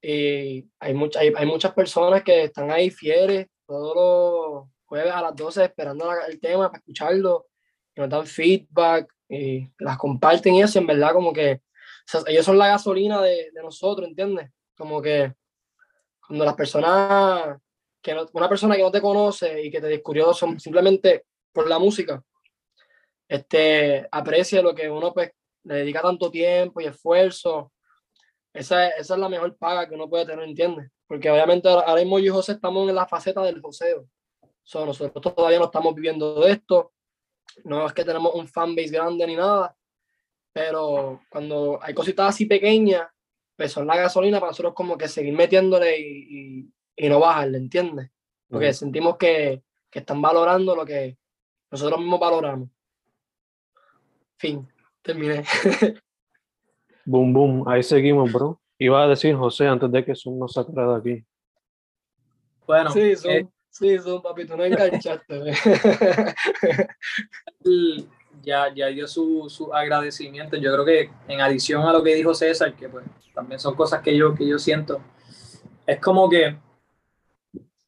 Y hay, mucha, hay, hay muchas personas que están ahí fieles todos los jueves a las 12 esperando el tema para escucharlo que nos dan feedback y las comparten y eso, en verdad, como que o sea, ellos son la gasolina de, de nosotros, ¿entiendes? Como que cuando las personas, que no- una persona que no te conoce y que te descubrió son simplemente por la música, este, aprecia lo que uno pues le dedica tanto tiempo y esfuerzo. Esa, es- esa es la mejor paga que uno puede tener, ¿entiendes? Porque obviamente ahora mismo yo y José estamos en la faceta del joseo. So, nosotros todavía no estamos viviendo de esto, no es que tenemos un fanbase grande ni nada, pero cuando hay cositas así pequeñas, pues son la gasolina para nosotros como que seguir metiéndole y, y, y no bajarle, ¿entiendes? Porque sentimos que, que están valorando lo que nosotros mismos valoramos. Fin, terminé. Boom, boom, ahí seguimos, bro. Iba a decir José antes de que Zoom nos sacara de aquí. Bueno, sí, son, eh, sí, son, papi, tú no enganchaste. él ya, ya dio su, su agradecimiento. Yo creo que en adición a lo que dijo César, que pues también son cosas que yo, que yo siento, es como que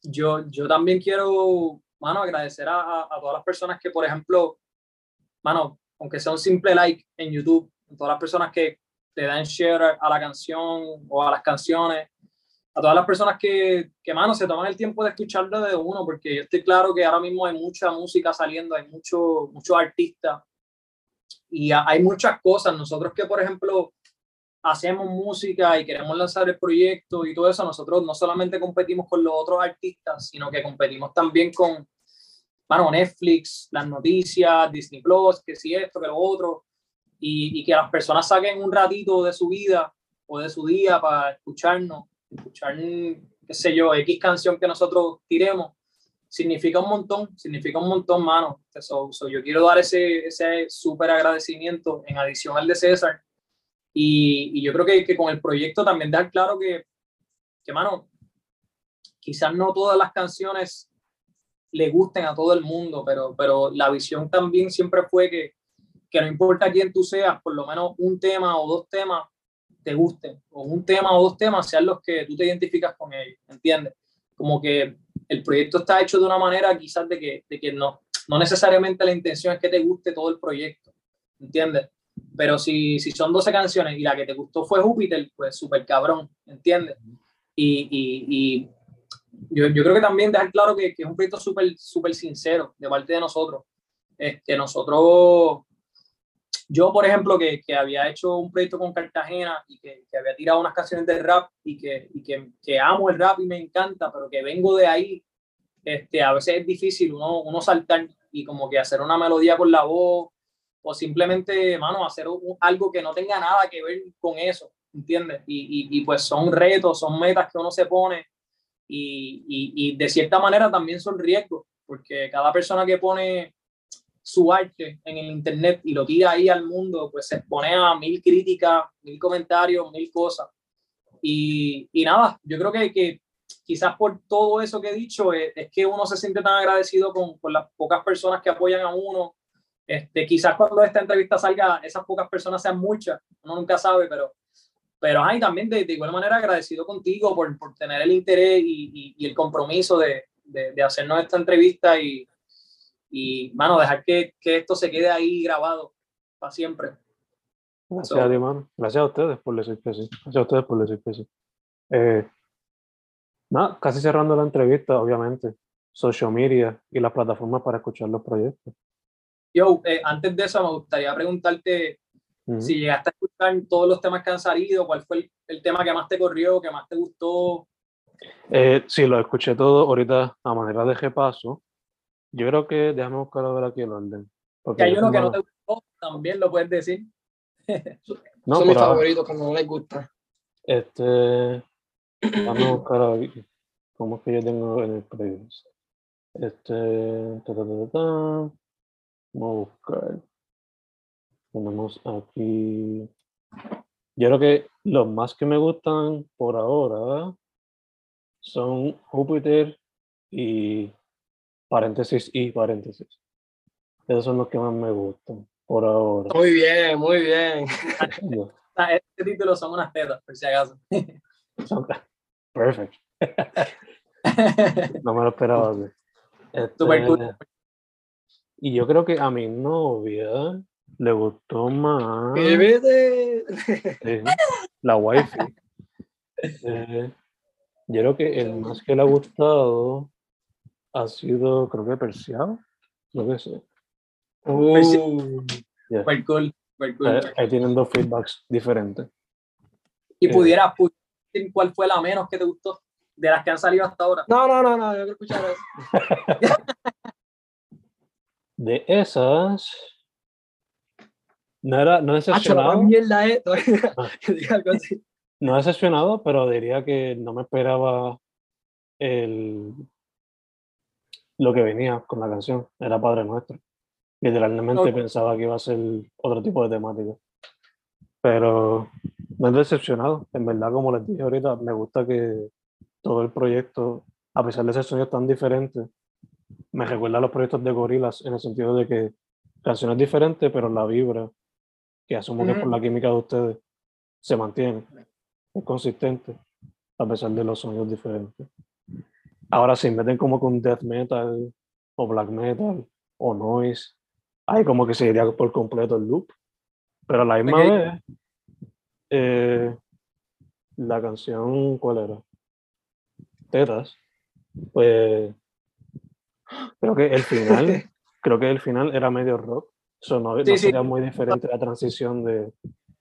yo, yo también quiero, mano, agradecer a, a, a todas las personas que, por ejemplo, mano, aunque sea un simple like en YouTube, todas las personas que le dan share a la canción o a las canciones, a todas las personas que, que, mano, se toman el tiempo de escucharlo de uno, porque yo estoy claro que ahora mismo hay mucha música saliendo, hay muchos mucho artistas y hay muchas cosas. Nosotros que, por ejemplo, hacemos música y queremos lanzar el proyecto y todo eso, nosotros no solamente competimos con los otros artistas, sino que competimos también con, bueno, Netflix, las noticias, Disney Plus, que si esto, que lo otro, y, y que las personas saquen un ratito de su vida o de su día para escucharnos, escuchar, qué sé yo, X canción que nosotros tiremos, significa un montón, significa un montón, mano. eso yo quiero dar ese, ese súper agradecimiento en adición al de César. Y, y yo creo que, que, con el proyecto también dar claro que, que, mano, quizás no todas las canciones le gusten a todo el mundo, pero, pero la visión también siempre fue que, que no importa quién tú seas, por lo menos un tema o dos temas te gusten, o un tema o dos temas sean los que tú te identificas con ellos, ¿entiendes? Como que el proyecto está hecho de una manera quizás de que, de que no, no necesariamente la intención es que te guste todo el proyecto, ¿entiendes? Pero si, si son 12 canciones y la que te gustó fue Júpiter, pues súper cabrón, ¿entiendes? Y, y, y yo, yo, creo que también dejar claro que, que es un proyecto súper súper sincero de parte de nosotros. Este, nosotros yo, por ejemplo, que, que, había hecho un proyecto con Cartagena y que, que había tirado unas canciones de rap y, que, y que, amo el rap y me encanta, pero que vengo de ahí, este, a veces es difícil uno, uno saltar y como que hacer una melodía con la voz o simplemente, mano, hacer algo que no tenga nada que ver con eso, ¿entiendes? Y, y, y pues son retos, son metas que uno se pone y, y, de cierta manera también son riesgos, porque cada persona que pone su arte en el internet y lo tira ahí al mundo, pues se expone a mil críticas, mil comentarios, mil cosas. Y, y nada, yo creo que, que, quizás por todo eso que he dicho, es, es que uno se siente tan agradecido con, con, las pocas personas que apoyan a uno. Este, quizás cuando esta entrevista salga, esas pocas personas sean muchas, uno nunca sabe, pero, pero hay también de, de, igual manera agradecido contigo por, por tener el interés y, y, y el compromiso de, de, de hacernos esta entrevista y, y, mano, dejar que, que, esto se quede ahí grabado para siempre. Gracias so, a ti, mano. Gracias a ustedes por decir que sí. Gracias a ustedes por decir que sí. Eh, nada, casi cerrando la entrevista, obviamente, social media y las plataformas para escuchar los proyectos. Yo, eh, antes de eso, me gustaría preguntarte uh -huh. si llegaste a escuchar todos los temas que han salido, cuál fue el, el tema que más te corrió, que más te gustó. Eh, sí, lo escuché todo ahorita a manera de repaso. Yo creo que déjame buscar a ver aquí el orden. Porque hay uno que no te gustó, también lo puedes decir. no, Son mis favoritos cuando no les gusta. Este. Vamos a buscar aquí. ¿Cómo es que yo tengo en el playlist? Este. Ta, ta, ta, ta, Vamos a buscar. Tenemos aquí. Yo creo que los más que me gustan por ahora son Júpiter y paréntesis y paréntesis. Esos son los que más me gustan por ahora. Muy bien, muy bien. este título son unas tetas, por si acaso. Perfect. no me lo esperaba así. Este, Super cool. Y yo creo que a mi novia le gustó más. La wifi. Eh, yo creo que el más que le ha gustado ha sido, creo que Perseado. Creo que sí. Uh, yeah. Very cool. Very cool. Ahí, ahí, tienen dos feedbacks diferentes. ¿Y eh, pudieras decir cuál fue la menos que te gustó de las que han salido hasta ahora? No, no, no, no, yo quiero escuchar eso. de esas. No era, no decepcionado. mierda es. Ah. no decepcionado, pero diría que no me esperaba el, lo que venía con la canción, era Padre Nuestro. Literalmente okay. pensaba que iba a ser otro tipo de temática. Pero me he decepcionado. En verdad, como les dije ahorita, me gusta que todo el proyecto, a pesar de ser sonidos tan diferentes, me recuerda a los proyectos de Gorilas en el sentido de que canciones diferentes, pero la vibra, que asumo mm -hmm. que por la química de ustedes, se mantiene. Es consistente, a pesar de los sonidos diferentes. Ahora sí, meten como con death metal o black metal o noise. Ahí como que se iría por completo el loop. Pero a la misma okay. vez, eh, la canción, ¿cuál era? tetas, pues creo que el final, creo que el final era medio rock. Eso no, Sí, no sí. sería muy diferente la transición de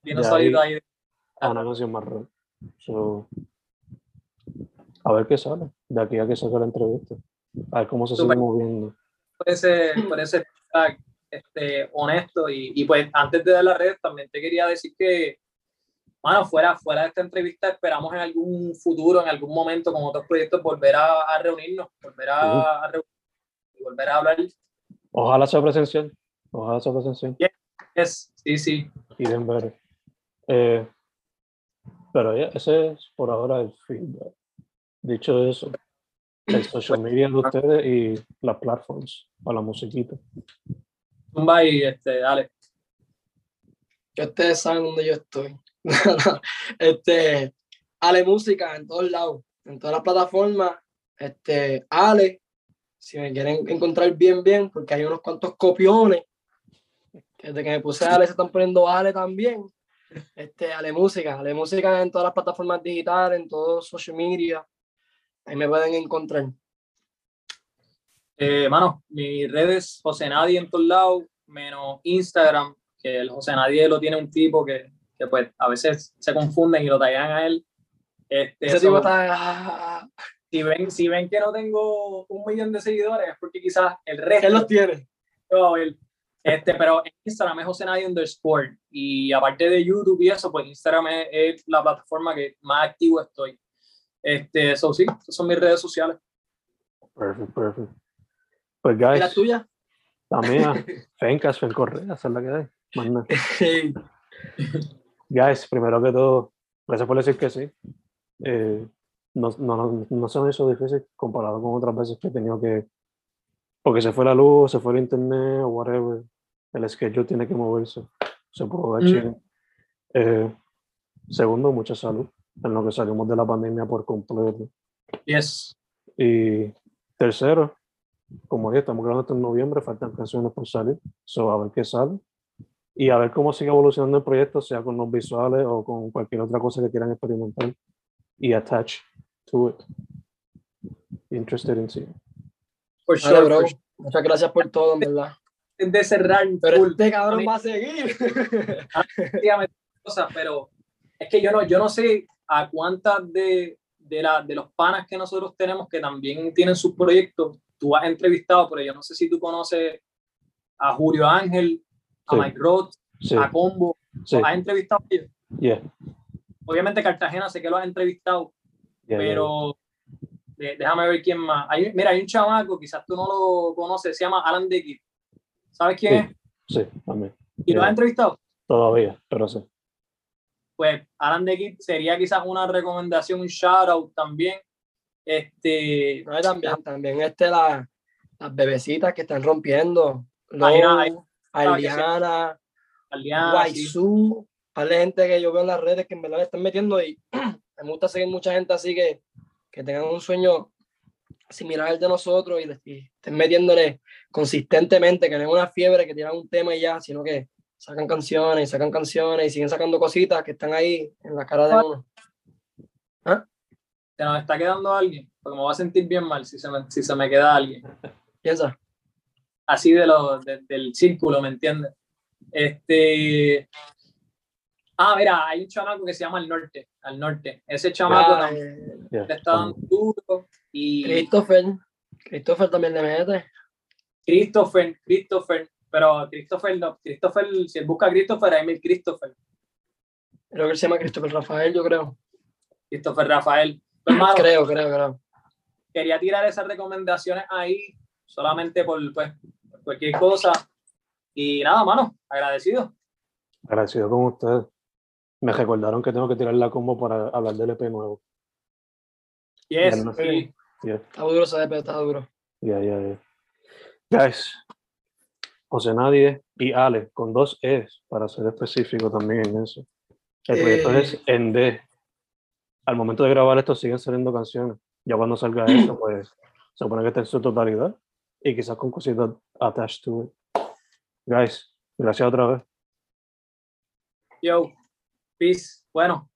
De solito ahí. a una canción más rock. So, a ver qué sale de aquí a que salga la entrevista. A ver cómo se sigue Súper. moviendo. por ese, por ese feedback, este, honesto. Y, y pues antes de dar la red, también te quería decir que, bueno, fuera, fuera de esta entrevista, esperamos en algún futuro, en algún momento, con otros proyectos, volver a, a reunirnos, volver a, a reunirnos y volver a hablar. Ojalá sea presencial. Ojalá sea presencial. Es, sí, sí. y bien ver. Eh, pero ya, ese es por ahora el feedback. Dicho eso, el social media de ustedes y las platforms o la musiquita. Tumba y este, dale. Que ustedes saben dónde yo estoy. este, Ale Música en todos lados, en todas las plataformas. Este, Ale, si me quieren encontrar bien, bien, porque hay unos cuantos copiones. Desde que me puse Ale se están poniendo Ale también. Este, Ale Música, Ale Música en todas las plataformas digitales, en todos social media. Ahí me pueden encontrar. Eh, mano, mis redes, José Nadie en todos lados, menos Instagram, que el José Nadie lo tiene un tipo que, que pues a veces se confunden y lo taguean a él. Este, Ese tipo está. si, ven, si ven que no tengo un millón de seguidores, es porque quizás el resto Él los tiene. a ver. Este, pero en Instagram es José Nadie underscore. Y aparte de YouTube y eso, pues Instagram es, es la plataforma que más activo estoy. Este, so sí, esas son mis redes sociales. Perfect, perfect. Pues ¿Y la guys, tuya? la mía, Fencas, Fen Correa, esa es la que hay. Sí. Guys, primero que todo, gracias por decir que sí. Eh, no, no, no, no se me hizo difícil comparado con otras veces que he tenido que, porque se fue la luz, se fue el internet o whatever, el schedule tiene que moverse, se pudo dar Mm. Eh, segundo, mucha salud, en lo que salimos de la pandemia por completo. Yes. Y tercero, como dije, estamos grabando esto en noviembre, faltan canciones por salir, so a ver qué sale. Y a ver cómo sigue evolucionando el proyecto, sea con los visuales o con cualquier otra cosa que quieran experimentar y attach to it. Interested in see. For Dale, sure, bro. for sure. Muchas gracias por todo, en verdad. De cerrar, Pero full, este cabrón va a seguir. cosas, pero es que yo no, yo no sé a cuántas de, de, la, de los panas que nosotros tenemos que también tienen sus proyectos, tú has entrevistado, pero yo no sé si tú conoces a Julio Ángel, a Sí. Mike Roth, Sí, a Combo, sí, ¿los has entrevistado? a ellos? yeah, Obviamente Cartagena sé que lo has entrevistado, yeah, pero déjame ver quién más. Hay- mira, hay un chamaco, quizás tú no lo conoces, se llama Alan Decky. ¿Sabes quién es? Sí, también. ¿Y lo has entrevistado? Todavía, pero sí. Pues Alan de Kid sería quizás una recomendación, un shout out también. Este, No, también, también este, la, las bebecitas que están rompiendo. Low, Aliana, Aliana, sí. Gente que yo veo en las redes que en verdad le están metiendo y me gusta seguir mucha gente así que, que tengan un sueño similar al de nosotros y, y estén metiéndole consistentemente, que no es una fiebre que tiran un tema y ya, sino que sacan canciones y sacan canciones y siguen sacando cositas que están ahí en la cara de uno. se nos está quedando alguien, porque me voy a sentir bien mal si se me, si se me queda alguien. Piensa. Así de lo, de- del círculo, ¿me entiendes? Este. Ah, mira, hay un chamaco que se llama Al Norte. Al Norte. Ese chamaco Ah, también eh, yeah, le está dando duro. Y Christopher, Christopher también le mete. Christopher, Christopher, pero Christopher no, Christopher, si él busca a Christopher, hay mil Christopher. Creo que él se llama Christopher Rafael, yo creo. Christopher Rafael. Pues, hermano, Creo, creo, creo. quería tirar esas recomendaciones ahí, solamente por, pues, por cualquier cosa. Y nada, mano, agradecido. Agradecido con ustedes. Me recordaron que tengo que tirar la combo para hablar del EP nuevo. Yes, Bueno, sí. Yeah. Está duro ese EP, está duro. Ya, ya, ya. Guys, José Nadie y Ale, con dos E's, para ser específico también en eso. El proyecto Eh. es en D. Al momento de grabar esto siguen saliendo canciones. Ya cuando salga esto, pues se supone que está en su totalidad y quizás con cositas attached to it. Guys, gracias otra vez. Yo, peace. Bueno,